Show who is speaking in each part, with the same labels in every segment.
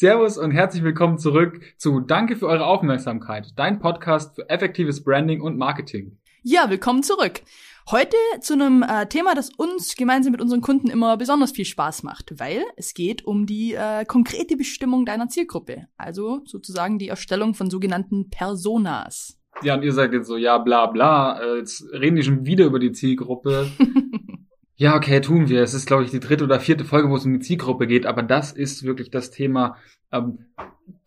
Speaker 1: Servus und herzlich willkommen zurück zu Danke für eure Aufmerksamkeit, dein Podcast für effektives Branding und Marketing.
Speaker 2: Ja, willkommen zurück. Heute zu einem äh, Thema, das uns gemeinsam mit unseren Kunden immer besonders viel Spaß macht, weil es geht um die äh, konkrete Bestimmung deiner Zielgruppe, also sozusagen die Erstellung von sogenannten Personas.
Speaker 1: Ja, und ihr sagt jetzt so, ja, bla bla, äh, jetzt reden die schon wieder über die Zielgruppe. ja, okay, tun wir. Es ist, glaube ich, die dritte oder vierte Folge, wo es um die Zielgruppe geht, aber das ist wirklich das Thema.
Speaker 2: Ähm,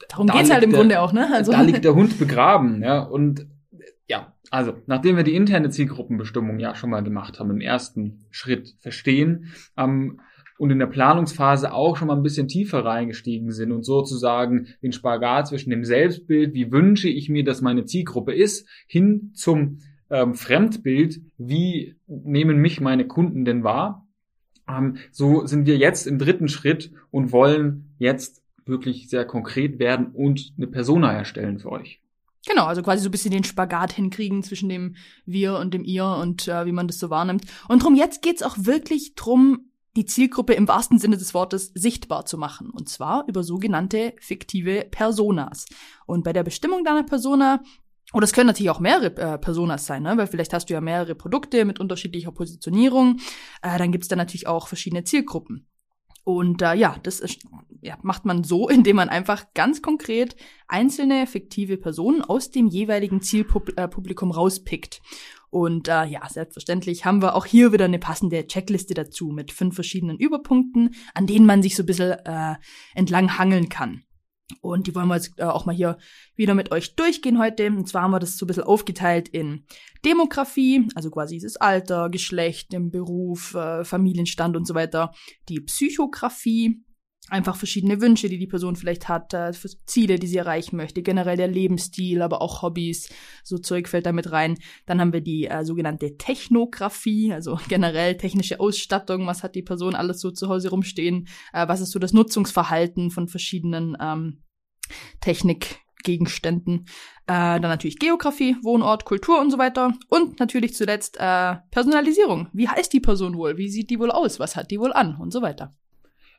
Speaker 2: Darum da geht's halt im der, Grunde auch, ne?
Speaker 1: Also. Da liegt der Hund begraben, ja. Und ja, also, nachdem wir die interne Zielgruppenbestimmung ja schon mal gemacht haben, im ersten Schritt verstehen, ähm, und in der Planungsphase auch schon mal ein bisschen tiefer reingestiegen sind und sozusagen den Spagat zwischen dem Selbstbild, wie wünsche ich mir, dass meine Zielgruppe ist, hin zum ähm, Fremdbild, wie nehmen mich meine Kunden denn wahr? Ähm, so sind wir jetzt im dritten Schritt und wollen jetzt wirklich sehr konkret werden und eine Persona erstellen für euch.
Speaker 2: Genau, also quasi so ein bisschen den Spagat hinkriegen zwischen dem Wir und dem Ihr und äh, wie man das so wahrnimmt. Und drum jetzt geht's auch wirklich drum, die Zielgruppe im wahrsten Sinne des Wortes sichtbar zu machen. Und zwar über sogenannte fiktive Personas. Und bei der Bestimmung deiner Persona oder es können natürlich auch mehrere äh, Personas sein, ne? weil vielleicht hast du ja mehrere Produkte mit unterschiedlicher Positionierung. Äh, dann gibt's da natürlich auch verschiedene Zielgruppen. Und äh, ja, das ist, ja, macht man so, indem man einfach ganz konkret einzelne fiktive Personen aus dem jeweiligen Zielpublikum äh, rauspickt. Und äh, ja, selbstverständlich haben wir auch hier wieder eine passende Checkliste dazu mit fünf verschiedenen Überpunkten, an denen man sich so ein bisschen äh, entlang hangeln kann. Und die wollen wir jetzt äh, auch mal hier wieder mit euch durchgehen heute. Und zwar haben wir das so ein bisschen aufgeteilt in Demografie, also quasi das Alter, Geschlecht, den Beruf, äh, Familienstand und so weiter. Die Psychografie, einfach verschiedene Wünsche, die die Person vielleicht hat, äh, Ziele, die sie erreichen möchte, generell der Lebensstil, aber auch Hobbys, so Zeug fällt da mit rein. Dann haben wir die äh, sogenannte Technografie, also generell technische Ausstattung, was hat die Person alles so zu Hause rumstehen, äh, was ist so das Nutzungsverhalten von verschiedenen ähm, Technikgegenständen. Äh, dann natürlich Geografie, Wohnort, Kultur und so weiter. Und natürlich zuletzt äh, Personalisierung. Wie heißt die Person wohl? Wie sieht die wohl aus? Was hat die wohl an? Und so weiter.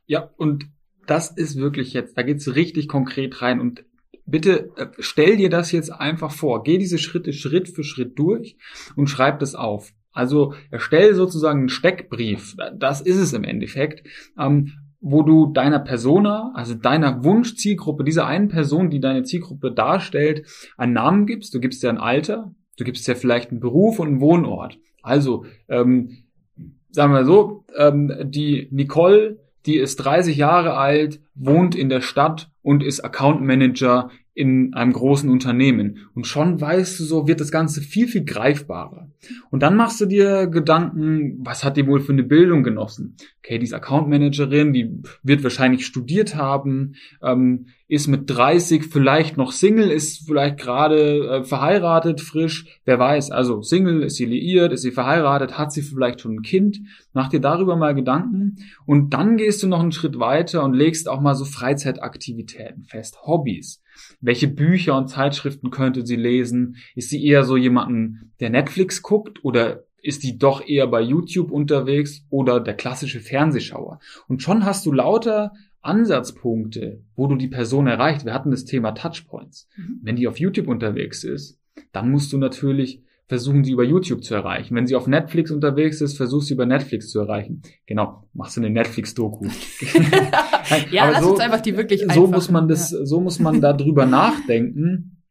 Speaker 1: Ja, und das ist wirklich jetzt, da geht's richtig konkret rein und bitte äh, stell dir das jetzt einfach vor. Geh diese Schritte Schritt für Schritt durch und schreib das auf. Also erstell sozusagen einen Steckbrief. Das ist es im Endeffekt. Ähm, wo du deiner Persona, also deiner Wunschzielgruppe, dieser einen Person, die deine Zielgruppe darstellt, einen Namen gibst. Du gibst dir ein Alter, du gibst dir vielleicht einen Beruf und einen Wohnort. Also, ähm, sagen wir so, ähm, die Nicole die ist 30 Jahre alt, wohnt in der Stadt und ist Account Manager in einem großen Unternehmen. Und schon weißt du, so wird das Ganze viel, viel greifbarer. Und dann machst du dir Gedanken, was hat die wohl für eine Bildung genossen? Okay, die ist Account Managerin, die wird wahrscheinlich studiert haben, ähm, ist mit 30 vielleicht noch Single, ist vielleicht gerade äh, verheiratet, frisch, wer weiß. Also Single, ist sie liiert, ist sie verheiratet, hat sie vielleicht schon ein Kind? Mach dir darüber mal Gedanken. Und dann gehst du noch einen Schritt weiter und legst auch mal so Freizeitaktivitäten fest, Hobbys. Welche Bücher und Zeitschriften könnte sie lesen? Ist sie eher so jemanden, der Netflix guckt oder ist die doch eher bei YouTube unterwegs oder der klassische Fernsehschauer? Und schon hast du lauter Ansatzpunkte, wo du die Person erreicht. Wir hatten das Thema Touchpoints. Mhm. Wenn die auf YouTube unterwegs ist, dann musst du natürlich versuchen, sie über YouTube zu erreichen. Wenn sie auf Netflix unterwegs ist, versuch sie über Netflix zu erreichen. Genau, machst du eine Netflix-Doku.
Speaker 2: ja, lass so, uns einfach die wirklich
Speaker 1: So muss man das, ja. so muss man da drüber nachdenken.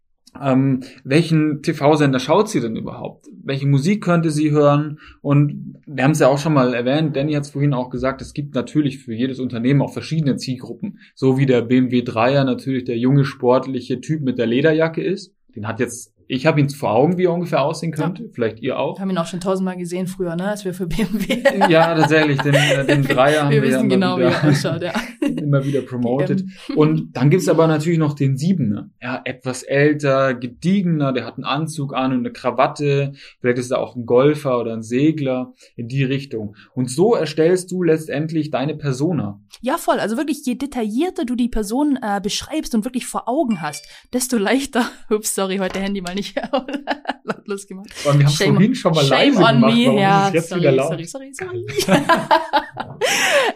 Speaker 1: Ähm, welchen TV-Sender schaut sie denn überhaupt? Welche Musik könnte sie hören? Und wir haben es ja auch schon mal erwähnt, Danny hat es vorhin auch gesagt, es gibt natürlich für jedes Unternehmen auch verschiedene Zielgruppen. So wie der BMW 3er natürlich der junge sportliche Typ mit der Lederjacke ist. Den hat jetzt ich habe ihn vor Augen, wie er ungefähr aussehen könnte. Ja. Vielleicht ihr auch.
Speaker 2: Wir haben ihn auch schon tausendmal gesehen früher, ne? Als wir für BMW.
Speaker 1: ja, tatsächlich. Den, äh, den Dreier haben wir,
Speaker 2: wir wissen ja genau, wieder, wie er ausschaut, ja.
Speaker 1: immer wieder promoted. Und dann gibt's aber natürlich noch den Siebener. Ja, etwas älter, gediegener, der hat einen Anzug an und eine Krawatte. Vielleicht ist er auch ein Golfer oder ein Segler in die Richtung. Und so erstellst du letztendlich deine Persona.
Speaker 2: Ja, voll. Also wirklich, je detaillierter du die Person äh, beschreibst und wirklich vor Augen hast, desto leichter. Ups, sorry, heute Handy mal nicht
Speaker 1: lautlos gemacht. Wir haben Shame, vorhin schon mal Shame leise on gemacht, me.
Speaker 2: ja, jetzt sorry, sorry, sorry, sorry.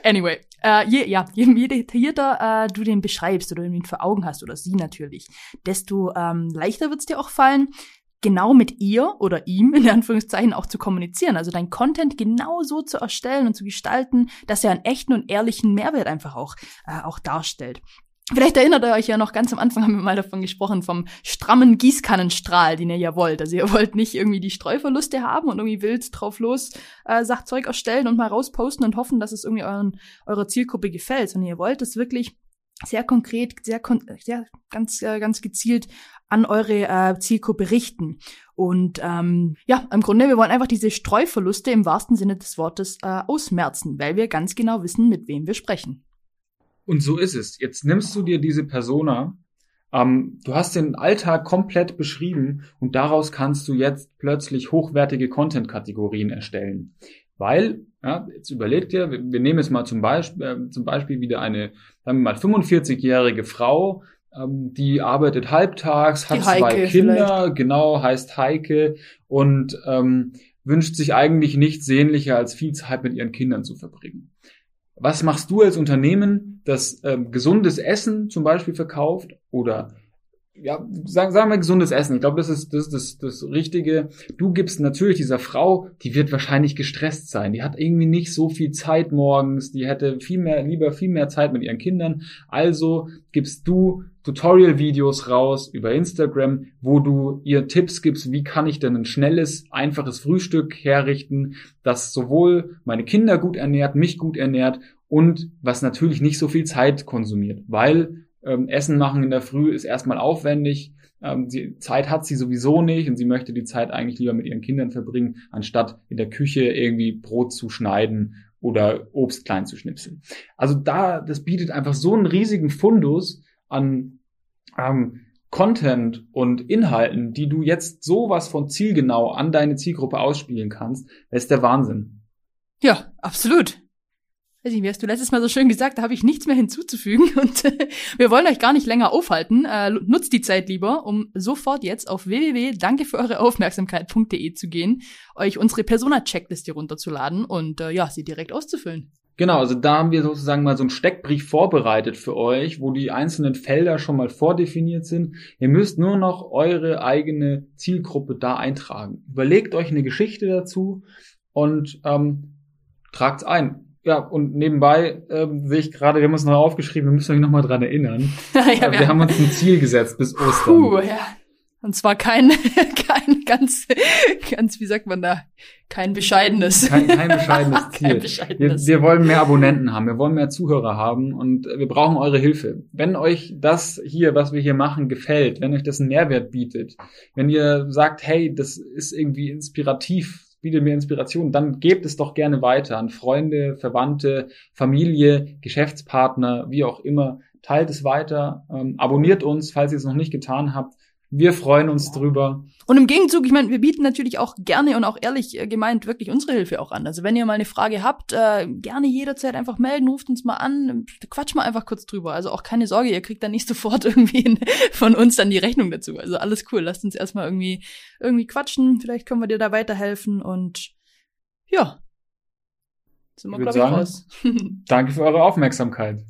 Speaker 2: anyway, äh, je, ja, je, je detaillierter äh, du den beschreibst oder ihn vor Augen hast oder sie natürlich, desto ähm, leichter wird es dir auch fallen, genau mit ihr oder ihm in Anführungszeichen auch zu kommunizieren. Also dein Content genau so zu erstellen und zu gestalten, dass er einen echten und ehrlichen Mehrwert einfach auch, äh, auch darstellt. Vielleicht erinnert ihr euch ja noch ganz am Anfang haben wir mal davon gesprochen, vom strammen Gießkannenstrahl, den ihr ja wollt. Also ihr wollt nicht irgendwie die Streuverluste haben und irgendwie wild drauf los äh, Sachzeug erstellen und mal rausposten und hoffen, dass es irgendwie euren, eurer Zielgruppe gefällt, sondern ihr wollt es wirklich sehr konkret, sehr, sehr ganz, äh, ganz gezielt an eure äh, Zielgruppe richten. Und ähm, ja, im Grunde, wir wollen einfach diese Streuverluste im wahrsten Sinne des Wortes äh, ausmerzen, weil wir ganz genau wissen, mit wem wir sprechen.
Speaker 1: Und so ist es. Jetzt nimmst du dir diese Persona, ähm, du hast den Alltag komplett beschrieben und daraus kannst du jetzt plötzlich hochwertige Content-Kategorien erstellen. Weil, ja, jetzt überlegt dir, wir, wir nehmen jetzt mal zum Beispiel, äh, zum Beispiel wieder eine, sagen wir mal, 45-jährige Frau, ähm, die arbeitet halbtags, hat zwei Kinder, vielleicht. genau, heißt Heike und ähm, wünscht sich eigentlich nichts sehnlicher, als viel Zeit mit ihren Kindern zu verbringen. Was machst du als Unternehmen, das ähm, gesundes Essen zum Beispiel verkauft oder ja, sagen, sagen wir gesundes Essen. Ich glaube, das ist das, das, das Richtige. Du gibst natürlich dieser Frau, die wird wahrscheinlich gestresst sein. Die hat irgendwie nicht so viel Zeit morgens. Die hätte viel mehr, lieber viel mehr Zeit mit ihren Kindern. Also gibst du Tutorial-Videos raus über Instagram, wo du ihr Tipps gibst, wie kann ich denn ein schnelles, einfaches Frühstück herrichten, das sowohl meine Kinder gut ernährt, mich gut ernährt und was natürlich nicht so viel Zeit konsumiert, weil ähm, Essen machen in der Früh ist erstmal aufwendig. Ähm, die Zeit hat sie sowieso nicht und sie möchte die Zeit eigentlich lieber mit ihren Kindern verbringen, anstatt in der Küche irgendwie Brot zu schneiden oder Obst klein zu schnipseln. Also da, das bietet einfach so einen riesigen Fundus an ähm, Content und Inhalten, die du jetzt sowas von zielgenau an deine Zielgruppe ausspielen kannst, das ist der Wahnsinn.
Speaker 2: Ja, absolut weiß ich, wie hast du letztes Mal so schön gesagt, da habe ich nichts mehr hinzuzufügen und äh, wir wollen euch gar nicht länger aufhalten. Äh, nutzt die Zeit lieber, um sofort jetzt auf www.danke Aufmerksamkeit.de zu gehen, euch unsere Persona-Checkliste runterzuladen und äh, ja, sie direkt auszufüllen.
Speaker 1: Genau, also da haben wir sozusagen mal so einen Steckbrief vorbereitet für euch, wo die einzelnen Felder schon mal vordefiniert sind. Ihr müsst nur noch eure eigene Zielgruppe da eintragen. Überlegt euch eine Geschichte dazu und ähm, tragt's ein. Ja, und nebenbei ähm, sehe ich gerade, wir haben uns noch aufgeschrieben, wir müssen euch noch mal dran erinnern. ja, wir, wir haben uns ein Ziel gesetzt bis Ostern. Puh, ja.
Speaker 2: Und zwar kein, kein ganz, ganz, wie sagt man da, kein bescheidenes.
Speaker 1: Kein, kein bescheidenes Ziel. Kein bescheidenes. Wir, wir wollen mehr Abonnenten haben, wir wollen mehr Zuhörer haben und wir brauchen eure Hilfe. Wenn euch das hier, was wir hier machen, gefällt, wenn euch das einen Mehrwert bietet, wenn ihr sagt, hey, das ist irgendwie inspirativ bietet mir Inspiration, dann gebt es doch gerne weiter an Freunde, Verwandte, Familie, Geschäftspartner, wie auch immer. Teilt es weiter, ähm, abonniert uns, falls ihr es noch nicht getan habt. Wir freuen uns drüber.
Speaker 2: Und im Gegenzug, ich meine, wir bieten natürlich auch gerne und auch ehrlich äh, gemeint wirklich unsere Hilfe auch an. Also wenn ihr mal eine Frage habt, äh, gerne jederzeit einfach melden, ruft uns mal an, quatsch mal einfach kurz drüber. Also auch keine Sorge, ihr kriegt dann nicht sofort irgendwie von uns dann die Rechnung dazu. Also alles cool, lasst uns erstmal irgendwie irgendwie quatschen, vielleicht können wir dir da weiterhelfen und ja.
Speaker 1: Sind wir, glaube ich, raus. Danke für eure Aufmerksamkeit.